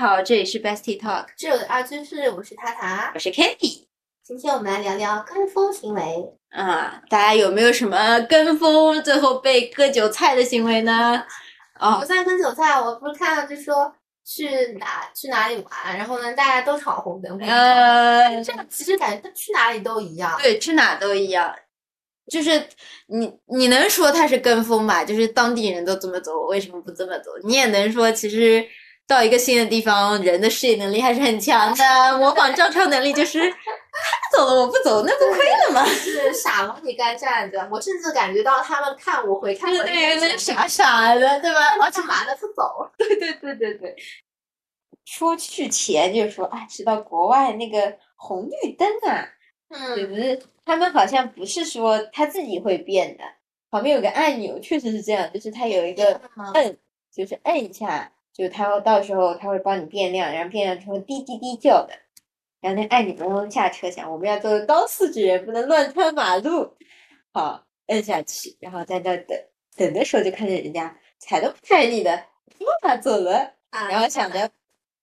好，这里是 Bestie Talk，这里的二居室，我是塔塔我。是 Kitty。今天我们来聊聊跟风行为。啊，大家有没有什么跟风最后被割韭菜的行为呢？哦不，算割韭菜，我不是看到就说去哪去哪里玩，然后呢大家都闯红灯。呃，这个其实感觉去哪里都一样。对，去哪都一样。就是你，你能说他是跟风吧？就是当地人都这么走，我为什么不这么走？你也能说，其实到一个新的地方，人的适应能力还是很强的，模仿照抄能力就是他走了我不走，那不亏了吗？是傻了你该站着，我甚至感觉到他们看我回看我对对，那傻傻的，对吧？我干嘛呢？不走。对对对对对。说去前就说，哎，知道国外那个红绿灯啊，就嗯，是他们好像不是说他自己会变的，旁边有个按钮，确实是这样，就是它有一个嗯摁，就是摁一下，就它到时候它会帮你变亮，然后变亮之后滴滴滴叫的，然后那按钮嗡下车厢，我们要做个高素质人，不能乱穿马路，好摁下去，然后在那等，等的时候就看见人家踩都不踩你的，哇走了，啊然后想着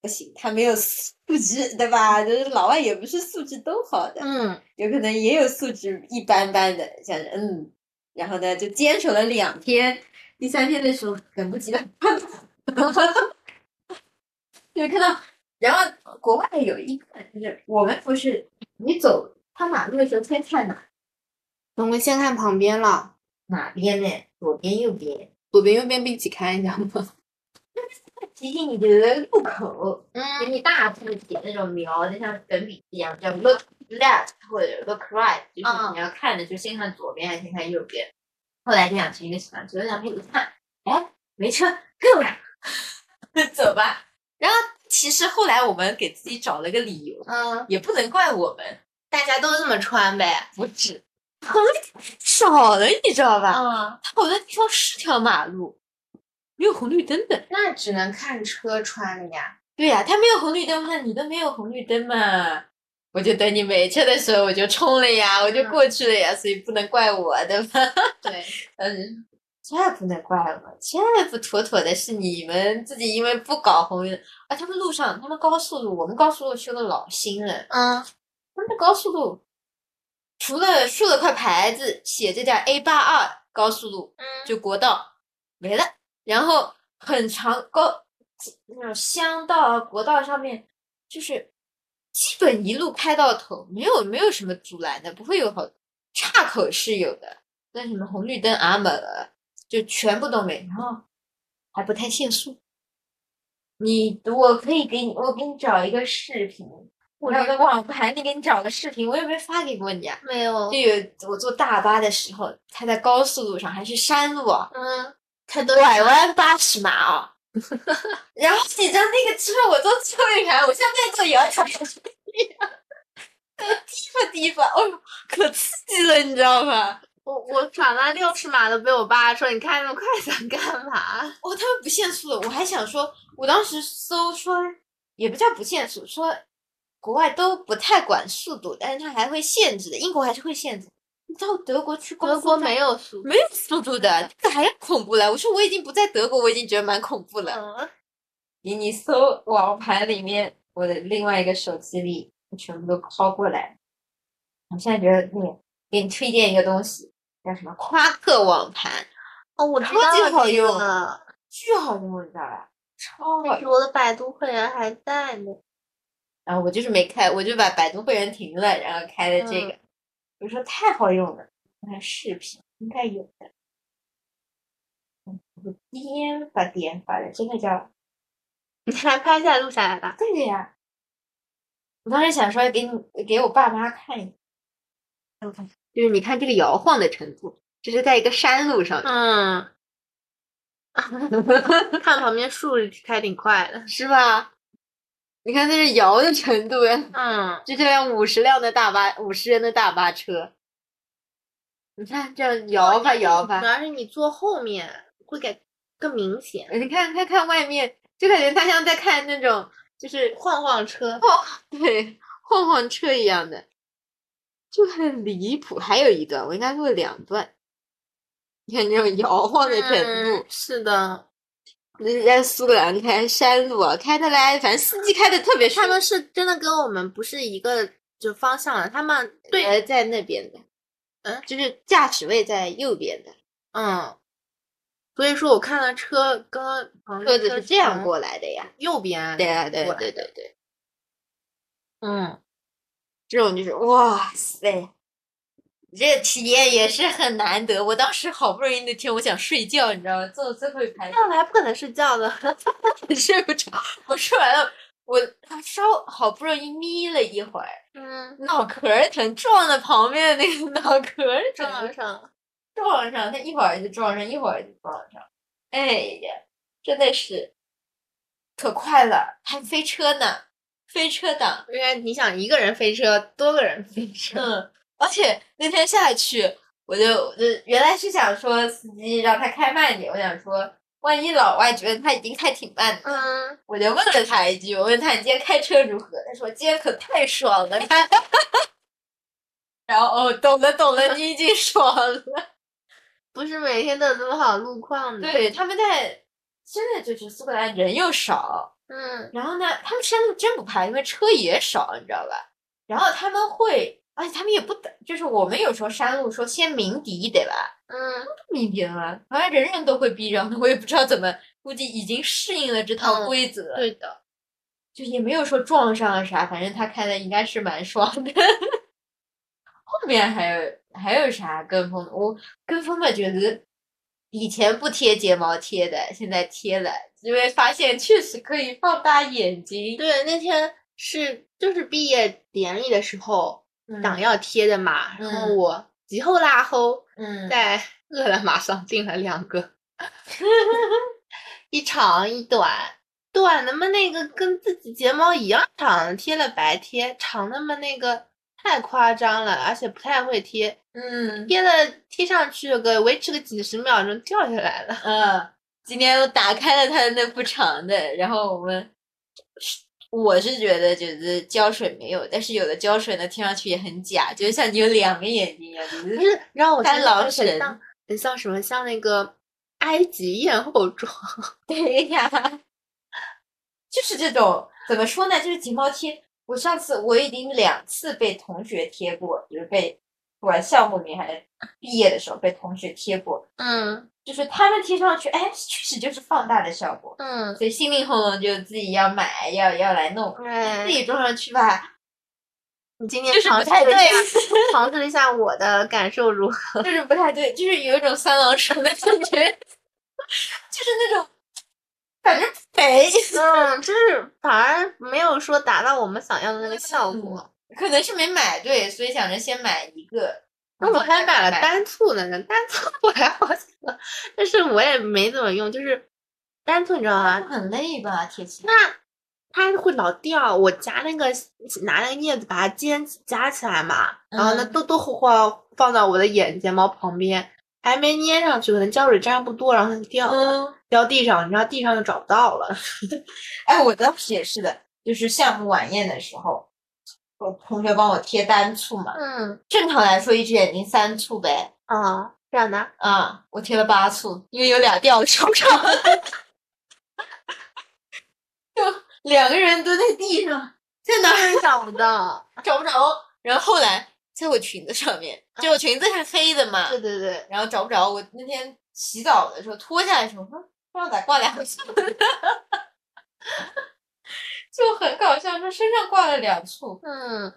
不行，他没有素质，对吧？就是老外也不是素质都好的，嗯，有可能也有素质一般般的，想着嗯，然后呢就坚守了两天，第三天的时候等不及了，就看到，然后国外有一个就是我们不是你走他马路的时候先看哪我们先看旁边了，哪边呢？左边右边，左边右边并起看一下吗？提醒你的路口，给嗯你大字写那种描的像粉笔一样，叫 look left 或者 look right，就是嗯你要看的就先看左边还是先看右边。后来就想成一个习惯，左两边一看，哎，没车，够了，走吧。然后其实后来我们给自己找了个理由，嗯，也不能怪我们，大家都这么穿呗。不止 红绿少了，你知道吧？嗯，它有的地方是条马路，没有红绿灯的。那只能看车穿了呀。对呀、他没有红绿灯嘛，你都没有红绿灯嘛，我就等你没车的时候我就冲了呀，我就嗯过去了呀，所以不能怪我，对吧？对，嗯，这不能怪我，这不妥妥的是你们自己因为不搞红绿灯啊，他们路上，他们高速路，我们高速路修的老新了，嗯，他们的高速路除了竖了块牌子写着点 A 八二高速路，嗯。就国道没了，然后很长高那种乡道啊、国道上面，就是基本一路开到头，没有没有什么阻拦的，不会有好岔口是有的，但什么红绿灯啊没了，就全部都没，然后还不太限速。你我可以给你，我给你找一个视频，我有个网盘里给你找个视频，我有没有发给过你啊？没有就。有我坐大巴的时候，他在高速路上还是山路啊，嗯，它都拐弯八十码啊。然后你知道那个车，我坐最后一排，我像在坐摇摇车一样，低吧低吧，哦呦，可刺激了，你知道吧？我我转弯六十码都被我爸说，你开那么快想干嘛？哦，他们不限速的，我还想说，我当时搜说，也不叫不限速，说国外都不太管速度，但是他还会限制的，英国还是会限制。你到德国去高速德国没有速度。没有速度的，这个还恐怖了。我说我已经不在德国，我已经觉得蛮恐怖了。嗯，给你搜网盘里面，我的另外一个手机里全部都拷过来。我现在觉得那个给你推荐一个东西，叫什么夸克网盘，哦，我知超级道这好用个巨好用，你知道吧？超好用。我的百度会员还在呢。然后我就是没开，我就把百度会员停了，然后开了这个。我说太好用了，我看视频应该有的。嗯我颠吧颠吧的，真的叫 你还拍下来录下来吧？对的呀。我当时想说给你给我爸妈看一下，我看就是你看这个摇晃的程度，这是在一个山路上，嗯，看旁边树开挺快的。是吧？你看这是摇的程度呀，嗯，就这辆五十辆的大巴，五十人的大巴车，你看这样摇吧摇吧主，要是你坐后面会感更明显。你看看看外面，就感觉他像在看那种就是晃晃车，对晃晃车一样的，就很离谱。还有一段，我应该录了两段，你看这种摇晃的程度，嗯是的，在苏格兰开山路啊，开的来，反正司机开的特别顺。他们是真的跟我们不是一个就方向了，他们对，呃在那边的，嗯，就是驾驶位在右边的，嗯，所以说我看到车跟车子是这样过来的呀。右边，对啊，对对对对，嗯，这种就是哇塞，这个体验也是很难得。我当时好不容易那天我想睡觉，你知道吗？坐最后一排上来不可能睡觉的，睡不着，我睡完了，我稍好不容易眯了一会儿，嗯，脑壳儿疼，撞在旁边的那个脑壳儿疼撞上，撞上，他一会儿就撞上，一会儿就撞上，哎呀，真的是可快了，还飞车呢，飞车党，因为你想一个人飞车，多个人飞车，嗯，而且那天下去，我就我就原来是想说司机让他开慢点，我想说万一老外觉得他已经开挺慢的，嗯，我就问了他一句，我问他你今天开车如何？他说今天可太爽了，开。然后哦，懂了懂了，你已经爽了。不是每天都有这么好路况的，，对，他们在现在就是苏格兰人又少，嗯然后呢，他们山路真不怕，因为车也少，你知道吧？然后他们会，而且他们也不等，就是我们有时候山路说先鸣笛，对吧？嗯，鸣笛了，好像人人都会避让的，我也不知道怎么，估计已经适应了这套嗯规则，对的，就也没有说撞上了啥，反正他开的应该是蛮爽的。后面还有还有啥跟风的？我跟风的觉得以前不贴睫毛贴的，现在贴了，因为发现确实可以放大眼睛。对，那天是就是毕业典礼的时候党嗯要贴的嘛，然后嗯我急后拉后嗯，在饿了么上订了两个，一长一短，短的嘛那个跟自己睫毛一样长，贴了白贴，长的嘛那个太夸张了，而且不太会贴，嗯贴了贴上去有个维持个几十秒钟掉下来了。嗯，今天我打开了他的那副长的，然后我们。我是觉得就是胶水没有，但是有的胶水呢，贴上去也很假，就像你有两个眼睛一样，就是不是，让我看老神像很像什么，像那个埃及艳后妆。对呀，就是这种怎么说呢？就是睫毛贴。我上次我已经两次被同学贴过，就是被不管项目里面还是毕业的时候被同学贴过，嗯就是他们贴上去，哎，确实就是放大的效果。嗯，所以心灵红龙就自己要买，要要来弄，嗯自，己装上去吧，你今天尝试了一下，尝试了一下我的感受如何？就是不太对，就是有一种三郎神的感觉，就是那种，反正肥。嗯，就是反而没有说达到我们想要的那个效果。可能是没买对，所以想着先买一个。那我还买了单。单簇的呢，单簇我还好几个，但是我也没怎么用，就是单簇你知道吗？很累吧，贴起。那它会老掉，我夹那个拿那个镊子把它尖夹起来嘛，然后呢嗯都都放放到我的眼睫毛旁边，还没粘上去，可能胶水沾不多，然后它就掉了，嗯，掉地上，你知道地上就找不到了。哎，我当时也是的，就是项目晚宴的时候，我同学帮我贴单簇嘛。嗯正常来说，一只眼睛三簇呗。啊，这样的，啊，我贴了八簇，因为有俩掉手上，就两个人蹲在地上，在哪儿真找不到。找不着。然后后来在我裙子上面，就我裙子是黑的嘛，对对对，然后找不着。我那天洗澡的时候脱下来的时候，说不知道咋挂两簇，就很搞笑，说身上挂了两处。嗯，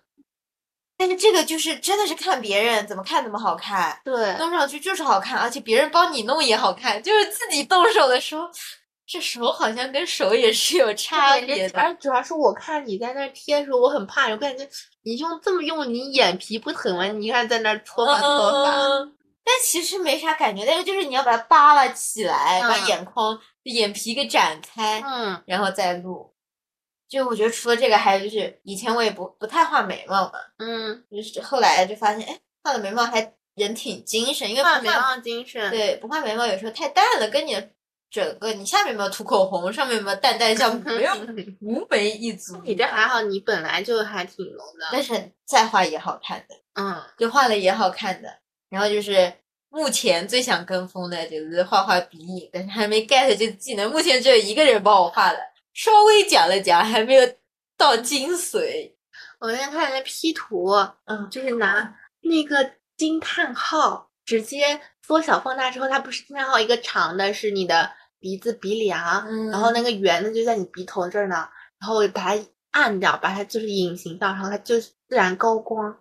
但是这个就是真的是看别人怎么看怎么好看，对，弄上去就是好看，而且别人帮你弄也好看，就是自己动手的时候，这手好像跟手也是有差别的。而主要是我看你在那贴的时候，我很怕，我感觉你用这么用，你眼皮不疼吗？你看在那儿搓吧搓吧，嗯，但其实没啥感觉，但是就是你要把它扒拉起来，把嗯。眼眶、眼皮给展开，嗯。然后再录。就我觉得除了这个，还有就是以前我也不不太画眉毛嘛，嗯，就是后来就发现，哎，画了眉毛还人挺精神，因为画眉毛精神，对，不画眉毛有时候太淡了，跟你的整个你下面有没有涂口红，上面有没有淡淡像 没有无眉一族。你这还好，你本来就还挺浓的，但是再画也好看的，嗯就画了也好看的。然后就是目前最想跟风的就是画画鼻影，但是还没 get 这个技能。目前只有一个人帮我画了，稍微讲了讲，还没有到精髓。我那天看人家 P 图，嗯，就是拿那个惊叹号直接缩小放大之后，它不是惊叹号一个长的，是你的鼻子鼻梁，嗯然后那个圆的就在你鼻头这儿呢，然后把它按掉，把它就是隐形掉，然后它就自然高光。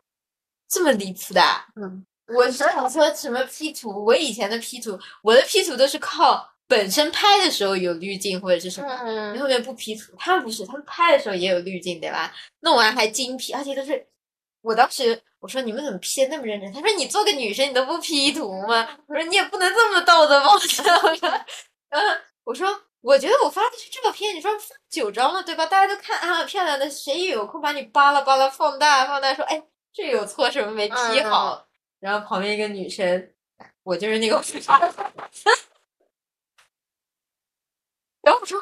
这么离谱的啊？嗯，我想说什么 P 图？我以前的 P 图，我的 P 图都是靠本身拍的时候有滤镜或者是什么，嗯后面不 P 图。他们不是，他们拍的时候也有滤镜，对吧？弄完还精 P，而且都是我当时我说你们怎么 P 的那么认真？他说你做个女生你都不 P 图吗？我说你也不能这么道德绑架。嗯，我说我觉得我发的是照片，你说发九张了对吧？大家都看啊漂亮的，谁也有空把你扒拉扒拉放大放大，说哎这有错什么没 P 嗯好？然后旁边一个女生，我就是那个。然后我说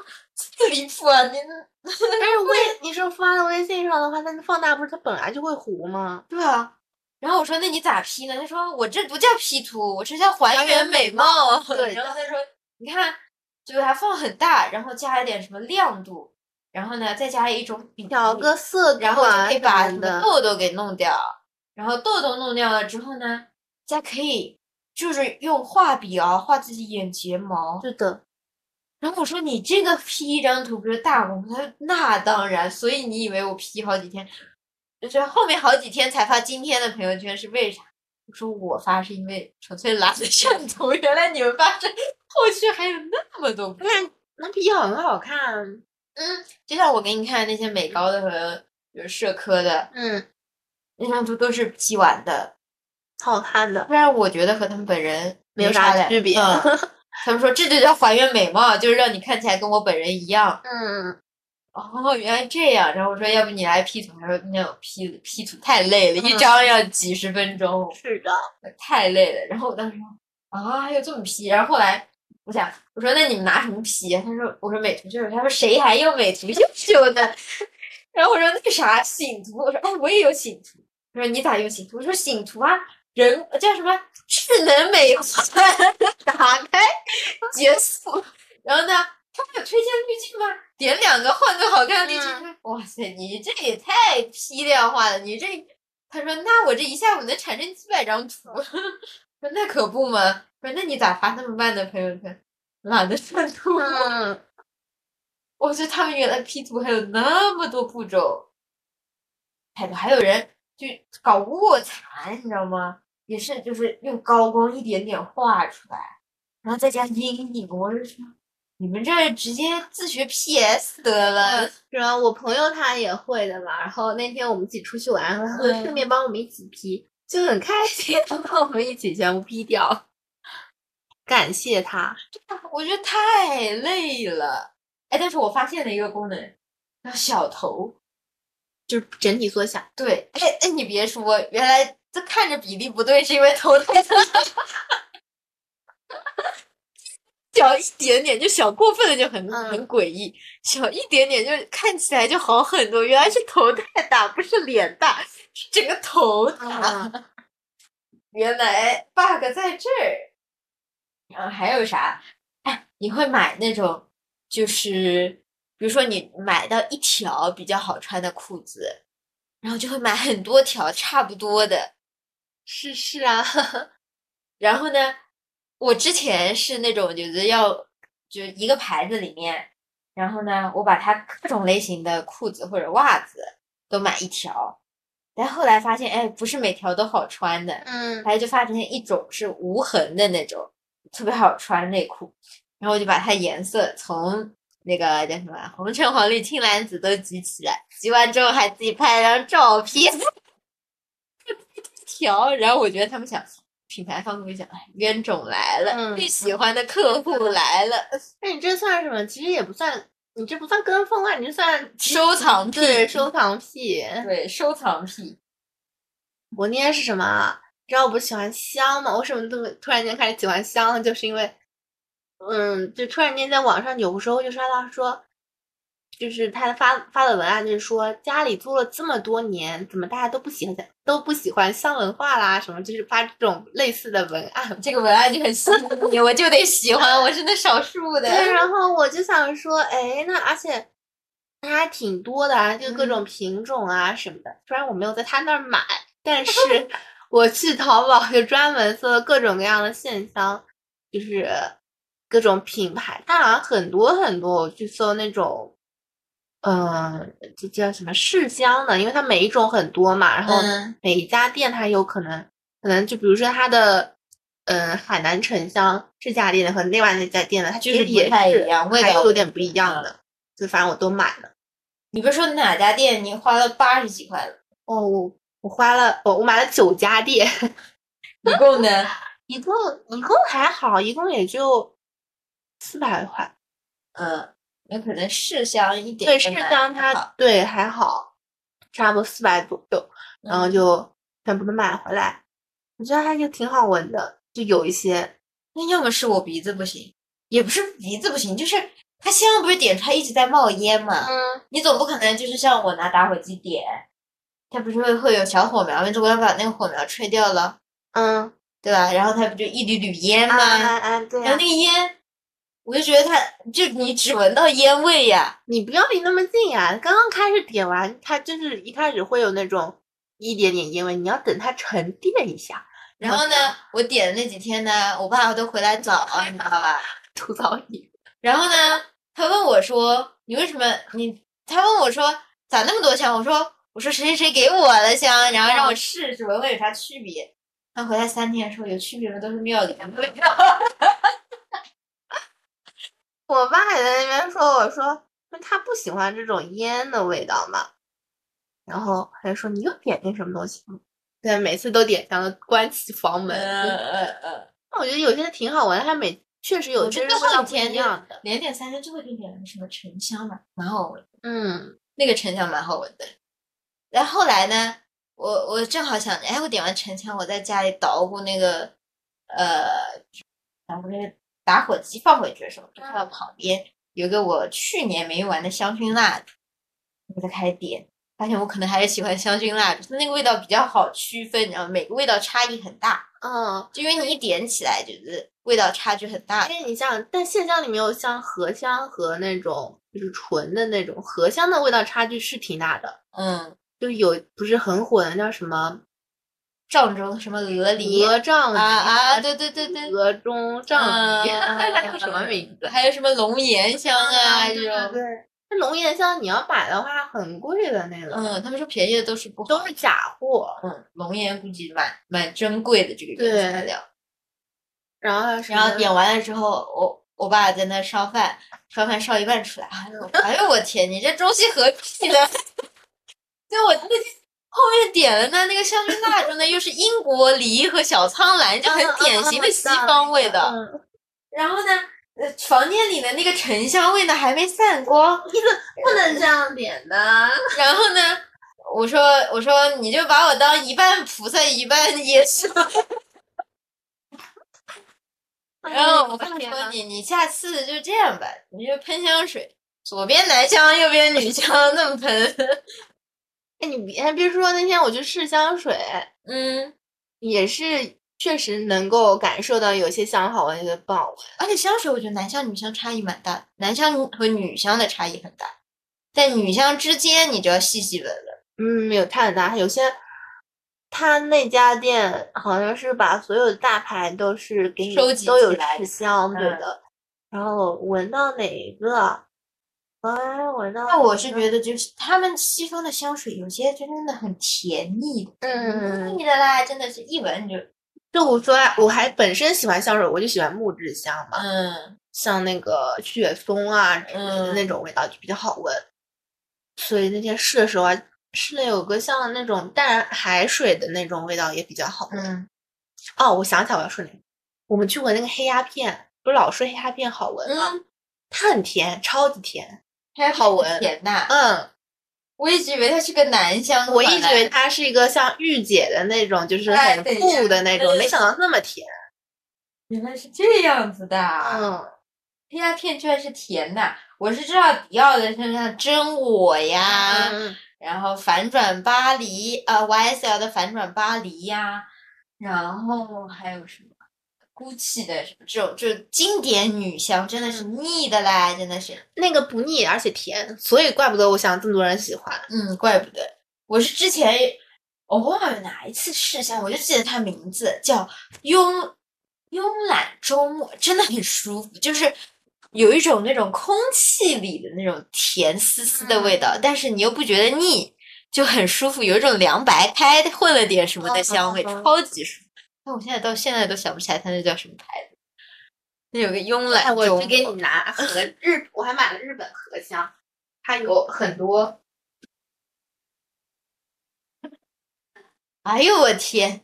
这么离谱啊！你但是微 你说发到微信上的话，那放大不是它本来就会糊吗？对啊，然后我说那你咋 P 呢？他说我这不叫 P 图，我这叫还原美貌。对然后他说你看，就给它放很大，然后加一点什么亮度，然后呢再加一种比调个色然后就可以把。痘痘给弄掉，然后痘痘弄掉了之后呢，再可以就是用画笔啊画自己眼睫毛。是的，然后我说你这个 P 一张图不是大功夫？他说那当然，所以你以为我 P 好几天，就是后面好几天才发今天的朋友圈是为啥？我说我发是因为纯粹懒得 上图，原来你们发是后续还有那么多不你看那 P 很好看。嗯，就像我给你看那些美高的和就是社科的嗯，那张图都是 P 完的，好看的。不然我觉得和他们本人没有啥区别嗯 他们说这就叫还原美貌，就是让你看起来跟我本人一样。嗯，哦，原来这样。然后我说，要不你来 P 图？他说那种 P P 图太累了，一张要几十分钟，是的。太累了。然后我当时说啊，还有这么 P？然后后来我想，我说那你们拿什么 P？他说我说美图秀秀。他说谁还用美图秀秀呢？然后我说那个啥醒图？我说哎，我也有醒图。他说你咋用醒图？我说醒图啊，人叫什么智能美化，打开结束，然后呢，它会有推荐滤镜吗？点两个换个好看的滤镜。嗯哇塞，你这也太批量化了！你这，他说那我这一下午能产生几百张图。说那可不嘛。说那你咋发那么慢的朋友圈？懒得算图。嗯，我觉得他们原来 P 图还有那么多步骤，还还有人就搞卧蚕，你知道吗？也是就是用高光一点点画出来，然后再加阴影。我就说，你们这直接自学 PS 得了。然后我朋友他也会的嘛，然后那天我们一起出去玩，然后嗯顺便帮我们一起 P，就很开心，他 帮我们一起全部 P 掉，感谢他。我觉得太累了。哎，但是我发现了一个功能，叫小头。就是整体缩小，对，哎哎，你别说，原来这看着比例不对，是因为头太大，小一点点就小过分了，就很嗯很诡异；小一点点就看起来就好很多。原来是头太大，不是脸大，是整个头大。嗯 原来 bug 在这儿。然后还有啥？哎，你会买那种，就是比如说你买到一条比较好穿的裤子，然后就会买很多条差不多的。是是啊，然后呢，我之前是那种就是要就一个牌子里面，然后呢，我把它各种类型的裤子或者袜子都买一条，但后来发现，哎，不是每条都好穿的，嗯后来就发现一种是无痕的那种，特别好穿内裤，然后我就把它颜色从那个叫什么红橙黄绿青蓝紫都集起来，集完之后还自己拍了张照片，调，然后我觉得他们想。品牌方会想，哎，冤种来了，嗯最喜欢的客户来了，那你这算什么？其实也不算，你这不算跟风啊，你这算收藏癖，对收藏癖。对收藏癖，我那天是什么知道我不是喜欢香吗？为什么突突然间开始喜欢香了？就是因为，嗯，就突然间在网上有时候就刷到说，就是他发发的文案，就是说家里租了这么多年，怎么大家都不喜欢都不喜欢香文化啦？什么就是发这种类似的文案，这个文案就很吸引你，我就得喜欢，我是那少数的。对，然后我就想说，哎，那而且它还挺多的啊，就各种品种啊什么的。虽然我没有在他那儿买，但是我去淘宝就专门搜了各种各样的线香，就是各种品牌，它好像很多很多，我去搜那种。嗯，这叫什么试香的？因为它每一种很多嘛，然后每一家店它有可能，可能就比如说它的，嗯，海南沉香这家店的和另外那家店的，它就是也是一样，味道有点不一样的。就反正我都买了。你不是说哪家店你花了八十几块了？哦，我我花了，我，我买了九家店，一共呢？一共一共还好，一共也就四百块。嗯。那可能试香一点，对试香它对还好，差不多四百左右，然后就全部都买回来。我觉得还就挺好闻的，就有一些。那要么是我鼻子不行，也不是鼻子不行，就是它香不是点出来一直在冒烟嘛。嗯。你总不可能就是像我拿打火机点，它不是会会有小火苗吗？如果要把那个火苗吹掉了，嗯，对吧？然后它不就一缕缕烟吗？啊啊对。然后那个烟。我就觉得它，就你只闻到烟味呀，你不要离那么近呀。刚刚开始点完，它就是一开始会有那种一点点烟味，你要等它沉淀一下。然后呢，我点的那几天呢，我爸都回来早，你知道吧？吐槽你。然后呢，他问我说：“你为什么你？”他问我说：“咋那么多香？”我说：“我说谁谁谁给我的香，然后让我试试闻闻有啥区别。”他回来三天说有区别的都是庙里的味道。我爸也在那边说，我说他不喜欢这种烟的味道嘛，然后他就说你又点那什么东西？对，每次都点香，关起房门。嗯嗯嗯。那我觉得有些挺好闻，它每确实有些味道不一样的。连点三天最后一点什么沉香嘛，蛮好闻。嗯，那个沉香蛮好闻的。然后后来呢，我我正好想着，哎，我点完沉香，我在家里捣鼓那个呃，捣鼓那个。打火机放回去的时候，就看到旁边有个我去年没用完的香薰蜡烛，我就开始点，发现我可能还是喜欢香薰蜡烛，它那个味道比较好区分，然后每个味道差异很大。嗯，就因为你一点起来就是味道差距很大。因为你像，但线香里面有像荷香和那种就是纯的那种荷香的味道差距是挺大的。嗯，就有不是很火的叫什么？藏中什么鹅梨？啊啊，对对对对，鹅中藏梨，什么名字？还有什么龙涎香啊？这种对，那龙涎香你要买的话很贵的那个。嗯，他们说便宜的都是不都是假货。嗯，龙涎估计蛮蛮珍贵的这个原材料。然后然后点完了之后，我我爸在那烧饭，烧饭烧一半出来，哎呦哎呦我天，你这中西合璧的，就我那天。后面点了呢，那个香薰蜡烛呢，又是英国梨和小苍兰，就很典型的西方味道。然后呢，呃，房间里的那个沉香味呢还没散光，你怎不能这样点呢？然后呢，我说我说你就把我当一半菩萨一半耶稣。然后我爸说你你下次就这样吧，你就喷香水，左边男香右边女香那么喷。哎，你别别说，那天我去试香水，嗯，也是确实能够感受到有些香好闻，有些不好闻。而且香水，我觉得男香女香差异蛮大，男香和女香的差异很大，在女香之间，你就要细细闻闻。嗯，没有太大，有些他那家店好像是把所有的大牌都是给你收集都有试香，对的。然后闻到哪一个？哎，我那我是觉得，就是他们西方的香水有些就真的很甜腻，嗯，腻的啦，真的是一闻就。就我说，我还本身喜欢香水，我就喜欢木质香嘛，嗯，像那个雪松啊，嗯，那种味道就比较好闻。所以那天试的时候啊，试了有个像那种淡海水的那种味道也比较好闻。哦，我想起来我要说哪个，我们去闻那个黑鸦片，不是老说黑鸦片好闻吗？它很甜，超级甜。好闻，甜呐。嗯，我一直以为它是个男香，我一直以为它是一个像御姐的那种，就是很酷的那种，没想到那么甜。原来是这样子的。嗯，黑鸦片居然是甜的。我是知道迪奥的像像真我呀，嗯然后反转巴黎，呃，YSL 的反转巴黎呀，然后还有什么？GUCCI 的什么这种就是经典女香，真的是腻的嘞，真的是。那个不腻，而且甜，所以怪不得我想这么多人喜欢。嗯，怪不得。我是之前我忘了哪一次试香，我就记得它名字叫慵慵懒周末，真的很舒服，就是有一种那种空气里的那种甜丝丝的味道，但是你又不觉得腻，就很舒服，有一种凉白开混了点什么的香味，超级舒服。但我现在到现在都想不起来它那叫什么牌子。那有个慵懒哎，我去给你拿和日，我还买了日本荷香，它有很多。哎呦我天！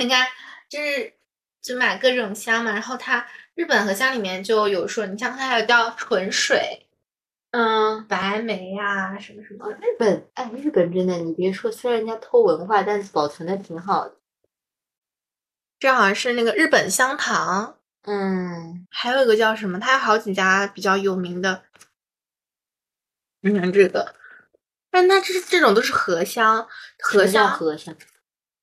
你看，就是就买各种香嘛，然后它日本荷香里面就有说，你像它还有叫纯水，嗯，白梅啊什么什么，日本，哎，日本真的，你别说，虽然人家偷文化，但是保存的挺好的。这好像是那个日本香堂，嗯，还有一个叫什么，它有好几家比较有名的。你看这个，但它这这种都是荷香，荷香，荷香，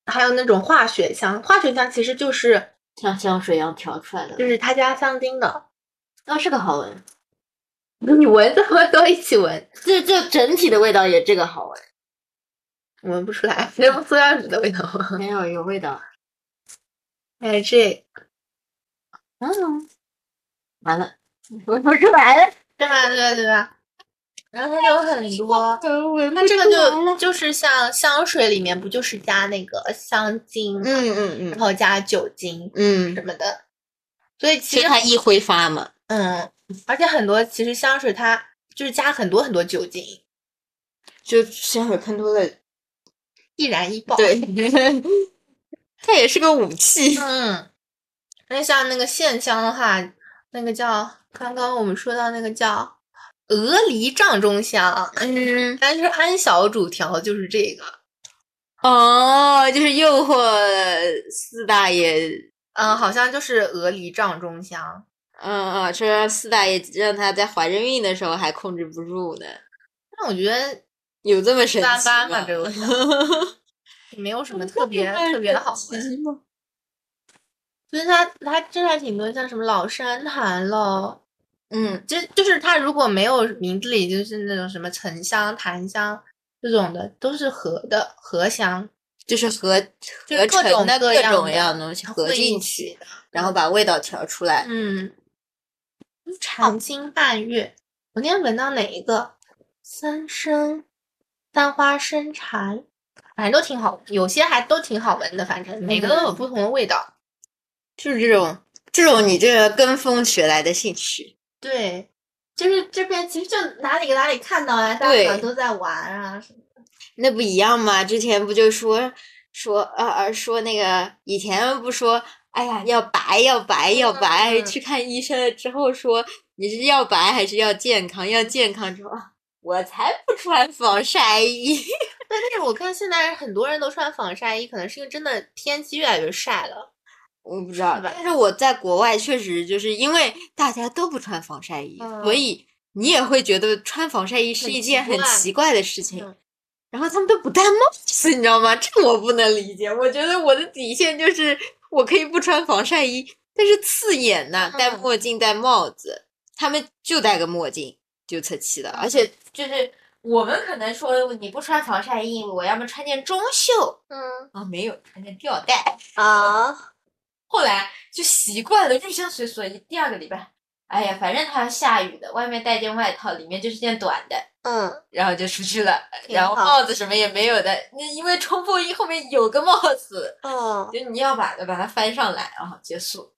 还有那种化学香，化学香其实就是像香水一样调出来的，就是他家香精的，哦，是个好闻。你闻怎么都一起闻，这这整体的味道也这个好闻，闻不出来，那不塑料纸的味道。没有有味道。哎，这嗯，完了，闻不出来了，对吧？对吧？对吧？然后它有很多，闻它这个就就是像香水里面不就是加那个香精，嗯嗯嗯然后加酒精嗯嗯，什么的，所以其实它易挥发嘛。嗯，而且很多其实香水它就是加很多很多酒精，就香水喷多了，易燃易爆。对，它也是个武器。嗯，那像那个线香的话，那个叫刚刚我们说到那个叫鹅梨帐中香，嗯，但是安小主调就是这个，哦，就是诱惑四大爷，嗯，好像就是鹅梨帐中香。嗯嗯，说让四大爷让他在怀着孕的时候还控制不住呢，那我觉得有这么神奇吗吧，这个味道 没有什么特别特别的好闻。吗？所以它它真还挺多，像什么老山檀了，嗯，就就是它如果没有名字里就是那种什么沉香、檀香这种的，都是合的合香，就是合就是各合成的种各样各种的样东西合合进去，然后把味道调出来。嗯，长青半月，我那天闻到哪一个？三生、三花生禅，反正都挺好，有些还都挺好闻的，反正每个都有不同的味道。就是这种这种你这个跟风学来的兴趣，对，就是这边其实就哪里哪里看到啊，大对家都在玩啊什么的。那不一样吗？之前不就说说呃呃说那个以前不说，哎呀要白要白要白，嗯去看医生了之后说你是要白还是要健康？要健康之后，啊我才不穿防晒衣。但是我看现在很多人都穿防晒衣，可能是因为真的天气越来越晒了。我不知道，但是我在国外确实就是因为大家都不穿防晒衣，嗯所以你也会觉得穿防晒衣是一件很奇怪的事情。嗯然后他们都不戴帽子，你知道吗？这我不能理解。我觉得我的底线就是我可以不穿防晒衣，但是刺眼呐、戴嗯墨镜、戴帽子，他们就戴个墨镜就特气了。而且就是我们可能说你不穿防晒衣，我要么穿件中袖嗯啊，没有穿件吊带。啊，后来就习惯了，入乡随俗。第二个礼拜，哎呀，反正它要下雨的，外面带件外套，里面就是件短的，嗯，然后就出去了。然后帽子什么也没有的，那因为冲锋衣后面有个帽子，嗯，就你要把它把它翻上来，然后结束。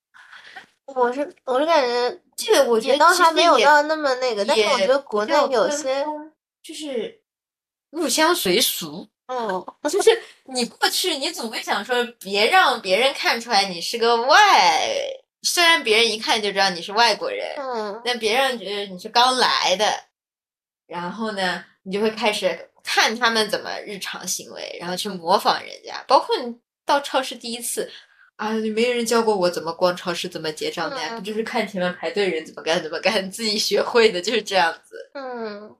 我是我是感觉这个我觉得也倒其实也还没有到那么那个，但是我也觉得国内有些，风就是入乡随俗。哦，就是 你过去，你总会想说，别让别人看出来你是个外，虽然别人一看就知道你是外国人，嗯，但别人觉得你是刚来的，然后呢，你就会开始看他们怎么日常行为，然后去模仿人家。包括你到超市第一次，啊，没人教过我怎么逛超市，怎么结账的呀，嗯不就是看前面排队人怎么干怎么干，自己学会的，就是这样子。嗯，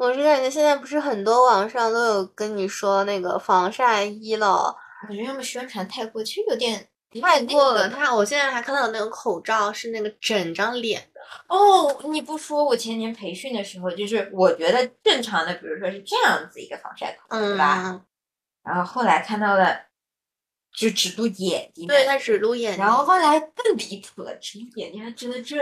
我是感觉现在不是很多网上都有跟你说那个防晒衣了，我觉得他们宣传太过，其实有点太过了。那个他我现在还看到有那个口罩是那个整张脸的，哦，你不说，我前年培训的时候，就是我觉得正常的，比如说是这样子一个防晒口，对吧？嗯，然后后来看到了，就只露眼睛，对，他只露眼睛，然后后来更离谱了，只露眼睛还遮了这。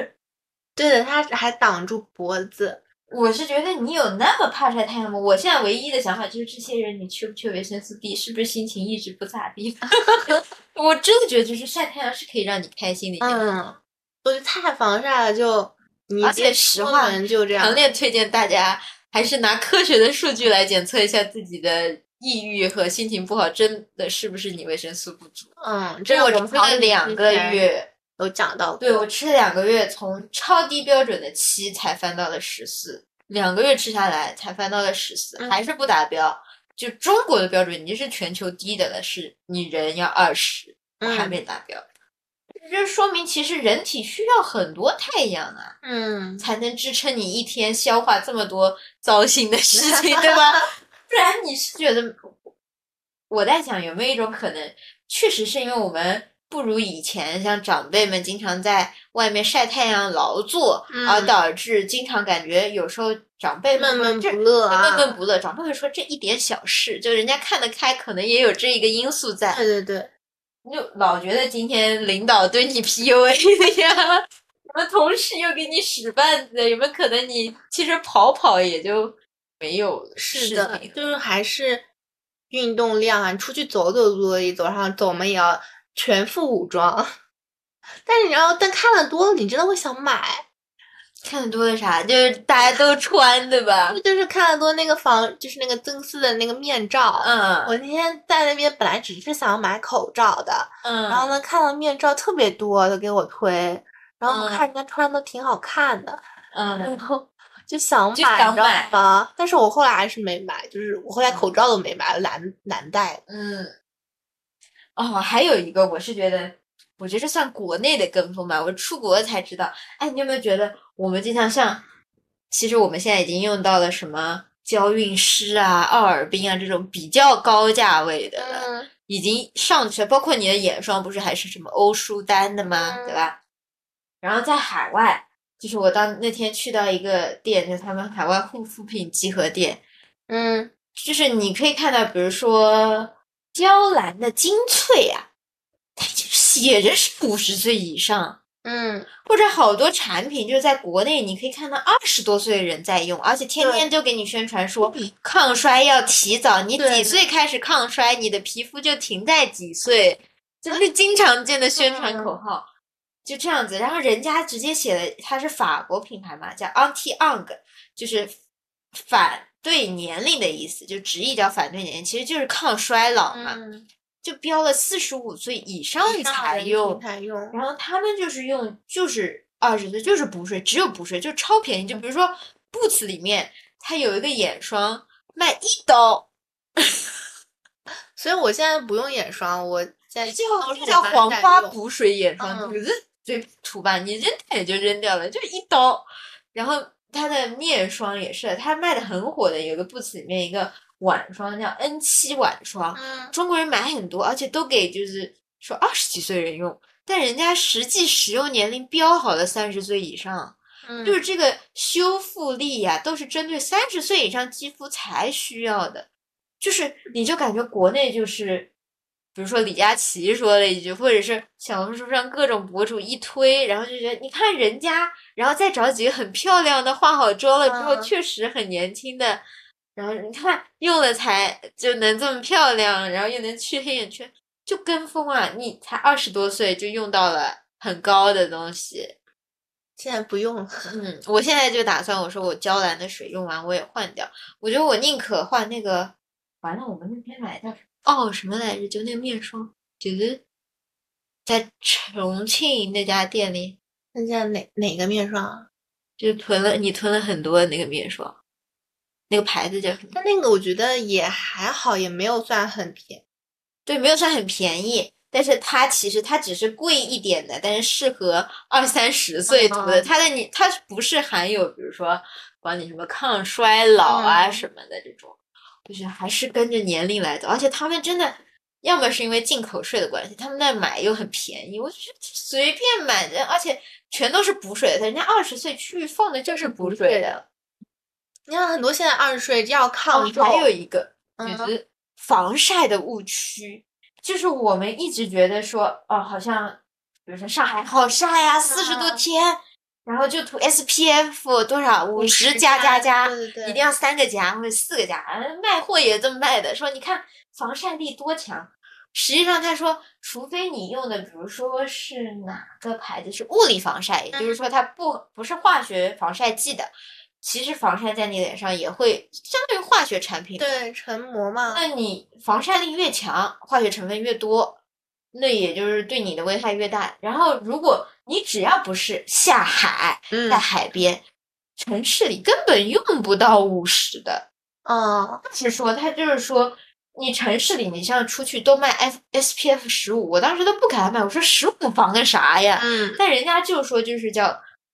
对的，它还挡住脖子。我是觉得你有那么怕晒太阳吗？我现在唯一的想法就是，这些人你缺不缺维生素 D？是不是心情一直不咋地？我真的觉得，就是晒太阳是可以让你开心的一件事。嗯，我觉得太防晒了就，你而且实话就这样强。烈推荐大家还是拿科学的数据来检测一下自己的抑郁和心情不好，真的是不是你维生素不足？嗯，这这我吃了两个月，有讲到过。对我吃了两个月，从超低标准的七才翻到了十四，两个月吃下来才翻到了十四、嗯还是不达标。就中国的标准已经是全球低的了，是你人要二十，还嗯没达标。这说明其实人体需要很多太阳啊。嗯，才能支撑你一天消化这么多糟心的事情，对吧？不然你是觉得，我在想有没有一种可能，确实是因为我们不如以前，像长辈们经常在外面晒太阳劳作，而嗯。导致经常感觉有时候长辈们闷闷不乐啊，闷闷不乐，长辈会说这一点小事，就人家看得开，可能也有这一个因素在。对对对，你就老觉得今天领导对你 PUA 的呀，什么同事又给你使绊子，有没有可能你其实跑跑也就没有是的，就是还是运动量啊，你出去走走路一走上走，我们也要全副武装。但是你知道但看了多了，你真的会想买。看的多的啥，就是大家都穿，对吧？就是看的多那个防，就是那个增丝的那个面罩。嗯我那天在那边本来只是想要买口罩的，嗯，然后呢看到面罩特别多就给我推，然后看人家穿的挺好看的，嗯然后就想就买，你知道想买吗？但是我后来还是没买，就是我后来口罩都没买，懒懒戴。嗯，哦，还有一个，我是觉得，我觉得这算国内的跟风吧。我出国才知道，哎，你有没有觉得我们经常像，其实我们现在已经用到了什么娇韵诗啊、奥尔滨啊这种比较高价位的了，嗯已经上去了。包括你的眼霜，不是还是什么欧舒丹的吗？嗯对吧？然后在海外，就是我当那天去到一个店，就是他们海外护肤品集合店，嗯就是你可以看到，比如说娇兰的精粹啊，它就写着是五十岁以上，嗯，或者好多产品就是在国内你可以看到二十多岁的人在用，而且天天就给你宣传说抗衰要提早，你几岁开始抗衰，你的皮肤就停在几岁，这是经常见的宣传口号。就这样子，然后人家直接写的，它是法国品牌嘛，叫 anti ang，就是反对年龄的意思，就直译叫反对年龄，其实就是抗衰老嘛，嗯，就标了四十五岁以上才用，才用。然后他们就是用就是二十岁就是补水，只有补水就超便宜，就比如说 Boots 里面它有一个眼霜卖一刀，所以我现在不用眼霜，我现在叫都是叫黄花补水眼霜，嗯你扔嘴涂吧，你扔掉也就扔掉了，就一刀。然后它的面霜也是，它卖的很火的，有个 Boots 里面一个晚霜叫 N 七晚霜，嗯，中国人买很多，而且都给就是说二十几岁人用，但人家实际使用年龄标好了三十岁以上，嗯就是这个修复力呀、都是针对三十岁以上肌肤才需要的，就是你就感觉国内就是。比如说李佳琦说了一句，或者是小红书上各种博主一推，然后就觉得你看人家，然后再找几个很漂亮的化好妆了之后，嗯确实很年轻的，然后你看用了才就能这么漂亮，然后又能去黑眼圈，就跟风啊！你才二十多岁就用到了很高的东西，现在不用了。嗯，我现在就打算，我说我娇兰的水用完我也换掉，我觉得我宁可换那个，完了我们那天买的哦什么来着，就那个面霜，就是在重庆那家店里，那叫哪哪个面霜啊？就囤了你囤了很多的那个面霜，那个牌子叫什么？但那个我觉得也还好，也没有算很便宜。对，没有算很便宜，但是它其实它只是贵一点的，但是适合二三十岁涂的。嗯它的你它不是含有比如说管你什么抗衰老啊嗯什么的这种，就是还是跟着年龄来走。而且他们真的，要么是因为进口税的关系，他们那买又很便宜，我觉得随便买的，而且全都是补水的，人家二十岁去放的就是补水的。你看很多现在二十岁要抗哦，皱，还有一个就嗯是防晒的误区，就是我们一直觉得说，哦，好像比如说上海好晒呀、四十多嗯天，然后就涂 SPF 多少五十50加加加，对对对，一定要三个加或者四个加，嗯卖货也这么卖的，说你看防晒力多强。实际上，他说，除非你用的，比如说是哪个牌子是物理防晒，也就是说它不不是化学防晒剂的，其实防晒在你脸上也会相当于化学产品。对成膜嘛，那你防晒力越强，化学成分越多，那也就是对你的危害越大。然后，如果你只要不是下海，嗯在海边，城市里根本用不到五十的。嗯是说，他就是说，你城市里，你像出去都卖 F SPF 十五，我当时都不敢买，我说十五防个啥呀？嗯但人家就说就是叫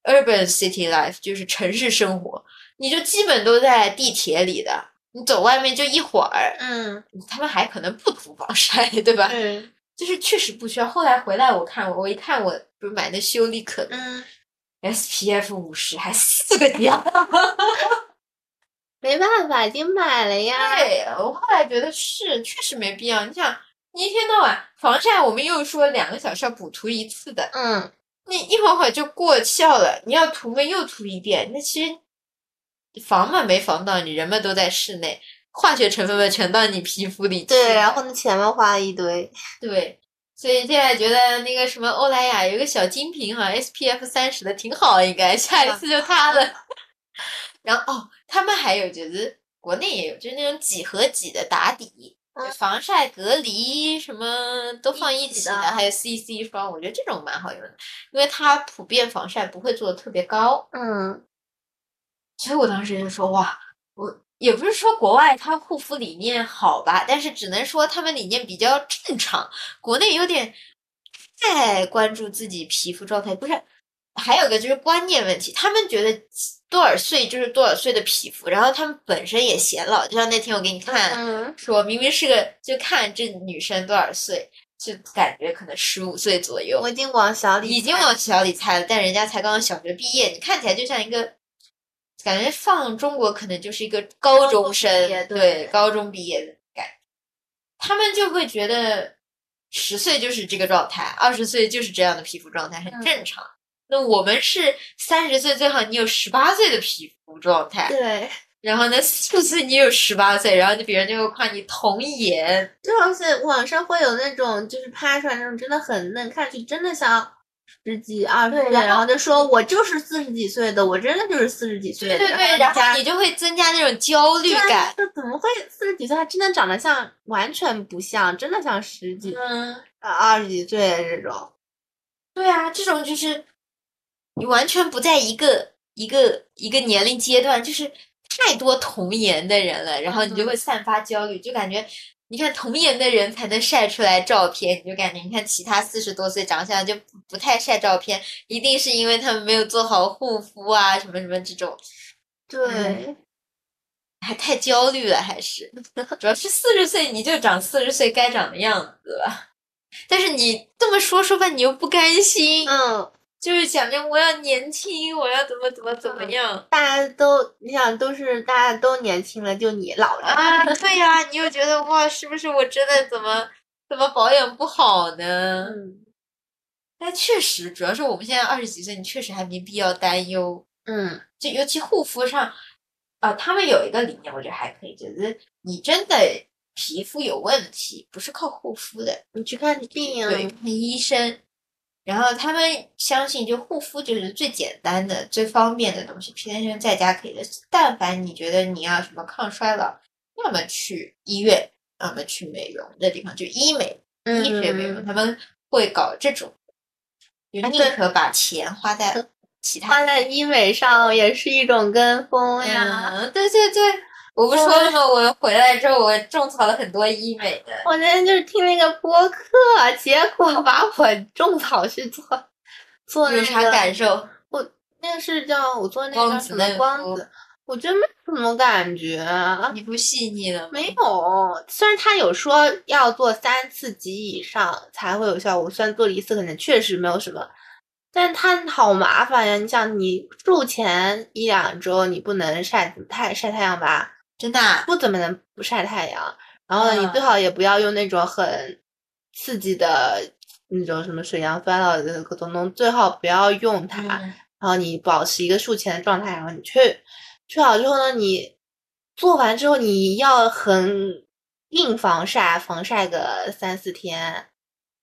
urban city life，就是城市生活，你就基本都在地铁里的，你走外面就一会儿，嗯他们还可能不涂防 晒，对吧？嗯就是确实不需要。后来回来我看我，我一看我不是买的修丽可嗯，SPF 五十还四个点，没办法，已经买了呀，对我后来觉得是确实没必要。你想，你一天到晚防晒，我们又说两个小时要补涂一次的，嗯你一会儿会儿就过效了，你要涂嘛又涂一遍，那其实防嘛没防到你，人们都在室内，化学成分嘛全到你皮肤里去。对，然后那钱嘛花了一堆，对，所以现在觉得那个什么欧莱雅有个小金瓶哈，SPF 三十的挺好，应该下一次就它了。然后哦，他们还有就是国内也有，就是那种几何几的打底，嗯防晒、隔离什么都放一起的，一起的还有 CC 霜，我觉得这种蛮好用的，因为它普遍防晒不会做的特别高。嗯所以我当时就说哇，我也不是说国外它护肤理念好吧，但是只能说他们理念比较正常，国内有点太关注自己皮肤状态，不是。还有个就是观念问题，他们觉得多少岁就是多少岁的皮肤，然后他们本身也显老，就像那天我给你看，嗯说明明是个就看这女生多少岁，就感觉可能十五岁左右我，已经往小里已经猜往小里猜了，但人家才刚刚小学毕业，你看起来就像一个，感觉放中国可能就是一个高中生，对。对高中毕业的感觉，他们就会觉得十岁就是这个状态，二十岁就是这样的皮肤状态，很嗯。正常。那我们是三十岁，最好你有十八岁的皮肤状态，对，然后呢，四十岁你有十八岁，然后就别人就会夸你童颜，就而且网上会有那种就是拍出来那种真的很嫩，看上去真的像十几二十岁，对然后就说我就是四十几岁的，我真的就是四十几岁的，对对对，然后你就会增加那种焦虑感。这怎么会四十几岁还真的长得像，完全不像，真的像十几、嗯，啊二十几岁的这种。对啊，这种就是你完全不在一个一个一个年龄阶段，就是太多童颜的人了，然后你就会散发焦虑，就感觉你看童颜的人才能晒出来照片，你就感觉你看其他四十多岁长相就不不太晒照片，一定是因为他们没有做好护肤啊，什么什么这种，对，还太焦虑了，还是主要是四十岁你就长四十岁该长的样子吧。但是你这么说说吧，你又不甘心，嗯，就是想着我要年轻，我要怎么怎么怎么样大家都你想都是大家都年轻了，就你老了。啊？对呀、你又觉得哇，是不是我真的怎么怎么保养不好呢？嗯但确实，主要是我们现在二十几岁，你确实还没必要担忧。嗯就尤其护肤上，啊、他们有一个理念，我觉得还可以，就是你真的皮肤有问题，不是靠护肤的，你去看病，对，看医生。然后他们相信，就护肤就是最简单的、最方便的东西，天生在家可以的。但凡你觉得你要什么抗衰老，要么去医院，要么去美容的地方，就医美、医学美容，嗯，他们会搞这种，就宁可把钱花在其他花在医美上也是一种跟风呀。嗯，对对对，我不说了吗？我回来之后，我种草了很多医美的。我那天就是听那个播客，结果把我种草去做做那有啥感受？我那个是叫我做那个叫什么光子，我觉得没什么感觉。你不细腻的吗？没有，虽然他有说要做三次及以上才会有效果，虽然做了一次可能确实没有什么，但它好麻烦呀！你想，你术前一两周你不能晒太晒太阳吧？真的啊？不怎么能不晒太阳。然后呢，你嗯最好也不要用那种很刺激的那种什么水杨酸了的各种东，最好不要用它。嗯然后你保持一个术前的状态，然后你去去好之后呢，你做完之后你要很硬防晒，防晒个三四天。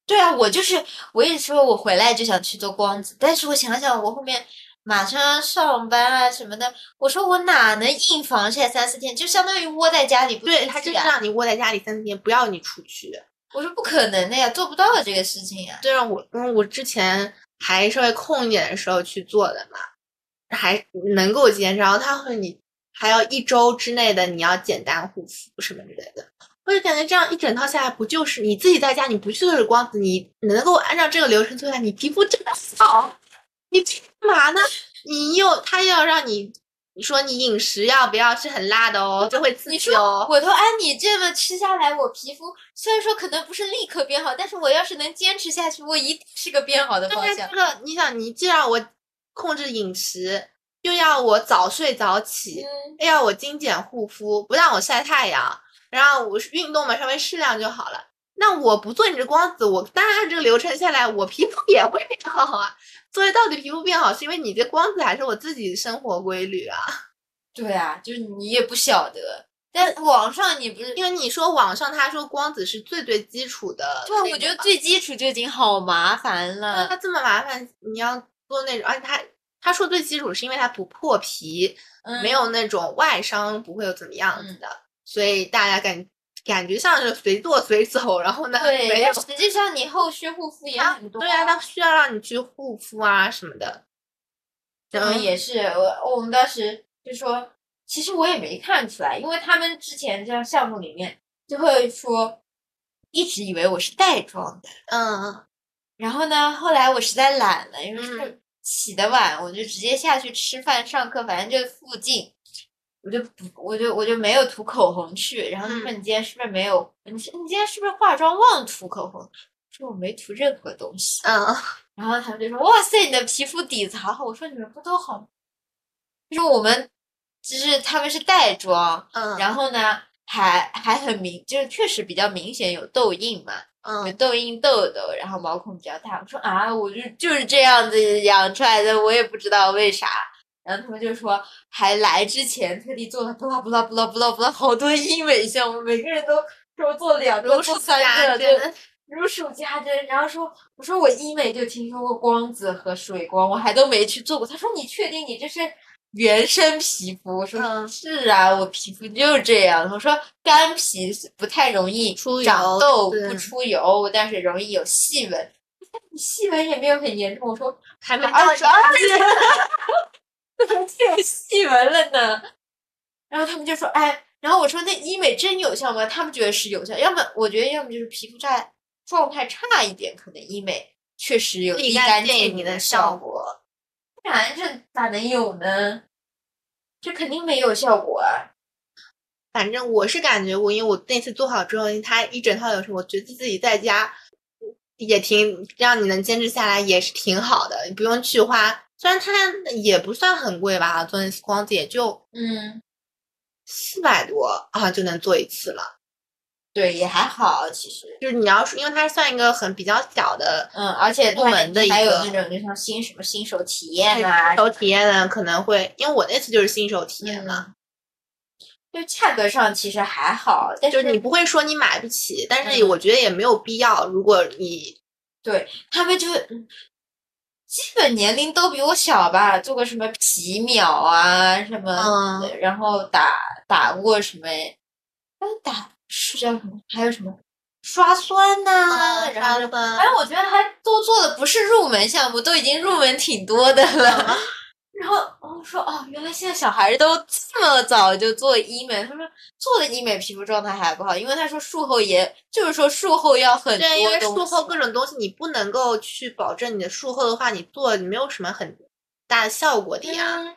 对啊，我就是我也说，我回来就想去做光子，但是我想想，我后面马上要上班啊什么的，我说我哪能硬防晒三四天，就相当于窝在家里不对，他就是让你窝在家里三四天，不要你出去。我说不可能的呀，做不到这个事情呀。对啊我，因为我之前还稍微空一点的时候去做的嘛，还能够坚持。然后他会你还要一周之内的你要简单护肤什么之类的。我就感觉这样一整套下来，不就是你自己在家，你不去做日光子，你能够按照这个流程做下来，你皮肤真的好，你干嘛呢？你又他又要让你，你说你饮食要不要是很辣的哦，就会刺你说激哦。我都按你这么吃下来，我皮肤虽然说可能不是立刻变好，但是我要是能坚持下去，我一定是个变好的方向但是这。个，你想，你既让我控制饮食，又要我早睡早起，嗯，又要我精简护肤，不让我晒太阳，然后我运动嘛，稍微适量就好了。那我不做你这光子，我当然按这个流程下来，我皮肤也会变好啊。所以到底皮肤变好，是因为你这光子还是我自己生活规律啊？对啊，就是你也不晓得，但网上你不是因为你说网上他说光子是最最基础的对，我觉得最基础就已经好麻烦了。那它这么麻烦，你要做那种，而且他他说最基础是因为它不破皮，嗯没有那种外伤，不会有怎么样子的，所以大家感感觉像是随做随走，然后呢，对，没有实际上你后续护肤也很多。对啊，他需要让你去护肤啊什么的。我们也是，我我们当时就说，其实我也没看出来，因为他们之前这样项目里面就会说，一直以为我是带妆的，嗯然后呢，后来我实在懒了，因为起得晚，我就直接下去吃饭上课，反正就附近，我就不，我就我就没有涂口红去。然后他说嗯你今天是不是没有？你是你今天是不是化妆忘涂口红？说我没涂任何东西。嗯然后他们就说：“哇塞，你的皮肤底子好好。”我说：“你们不都好吗？”就是我们，就是他们是带妆，嗯，然后呢还还很明，就是确实比较明显有痘印嘛，嗯有嗯痘印痘痘，然后毛孔比较大。我说啊，我就就是这样子养出来的，我也不知道为啥。然后他们就说，还来之前特地做了不啦不啦不啦不啦不啦好多医美项目，每个人都说做两个、如做三个，对如数家珍。然后说，我说我医美就听说过光子和水光，我还都没去做过。他说你确定你这是原生皮肤？我说、嗯是啊，我皮肤就是这样。我说干皮不太容易出长痘，对不出油，但是容易有细纹。你 细纹也没有很严重。我说还没到二十二岁，怎么就有细纹了呢？然后他们就说，哎，然后我说那医美真有效吗？他们觉得是有效，要么我觉得要么就是皮肤差状态差一点，可能医美确实有立竿见影的效效果，不然这咋能有呢？这肯定没有效果啊！反正我是感觉我，因为我那次做好之后，它一整套流程，我觉得自己在家也挺让你能坚持下来，也是挺好的，你不用去花。虽然它也不算很贵吧，做那次光子也就嗯，四百多啊，就能做一次了。对，也还好，其实，就是你要说因为它算一个很比较小的嗯，而且部门的一还有个那种就像新什么新手体验啊新，手体验呢，可能会因为我那次就是新手体验嘛，就价格上其实还好，但就是你不会说你买不起，但是嗯我觉得也没有必要。如果你对他们就嗯基本年龄都比我小吧，做过什么皮秒啊什么，嗯然后打打过什么，哎打是叫什么？还有什么刷酸呐、嗯然后反正我觉得还都做的不是入门项目，都已经入门挺多的了。然后后我说哦，原来现在小孩都这么早就做医美。他说做了医美皮肤状态还不好，因为他说术后也就是说术后要很多对，因为术后各种东西你不能够去保证你的术后的话，你做你没有什么很大的效果的呀。嗯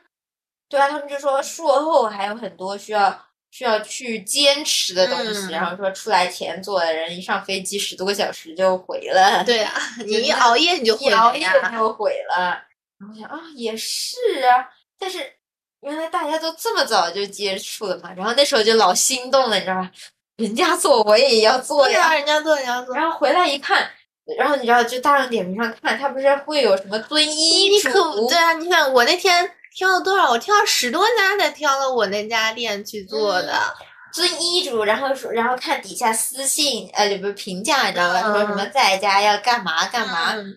对啊，他们就说术后还有很多需要需要去坚持的东西，嗯然后说出来前做的人一上飞机十多个小时就毁了，对啊，你一熬夜你就一熬夜。就毁了。然后我想啊，也是啊，但是原来大家都这么早就接触了嘛，然后那时候就老心动了，你知道吧？人家做我也要做呀，人家做人家做。然后回来一看。然后你知道，就大众点评上看，它不是会有什么遵医你嘱可对啊，你看我那天挑了多少？我挑了十多家才挑了我那家店去做的。遵医嘱，然后说，然后看底下私信，呃，就不是评价，你知道吧？说什么嗯在家要干嘛干嘛？嗯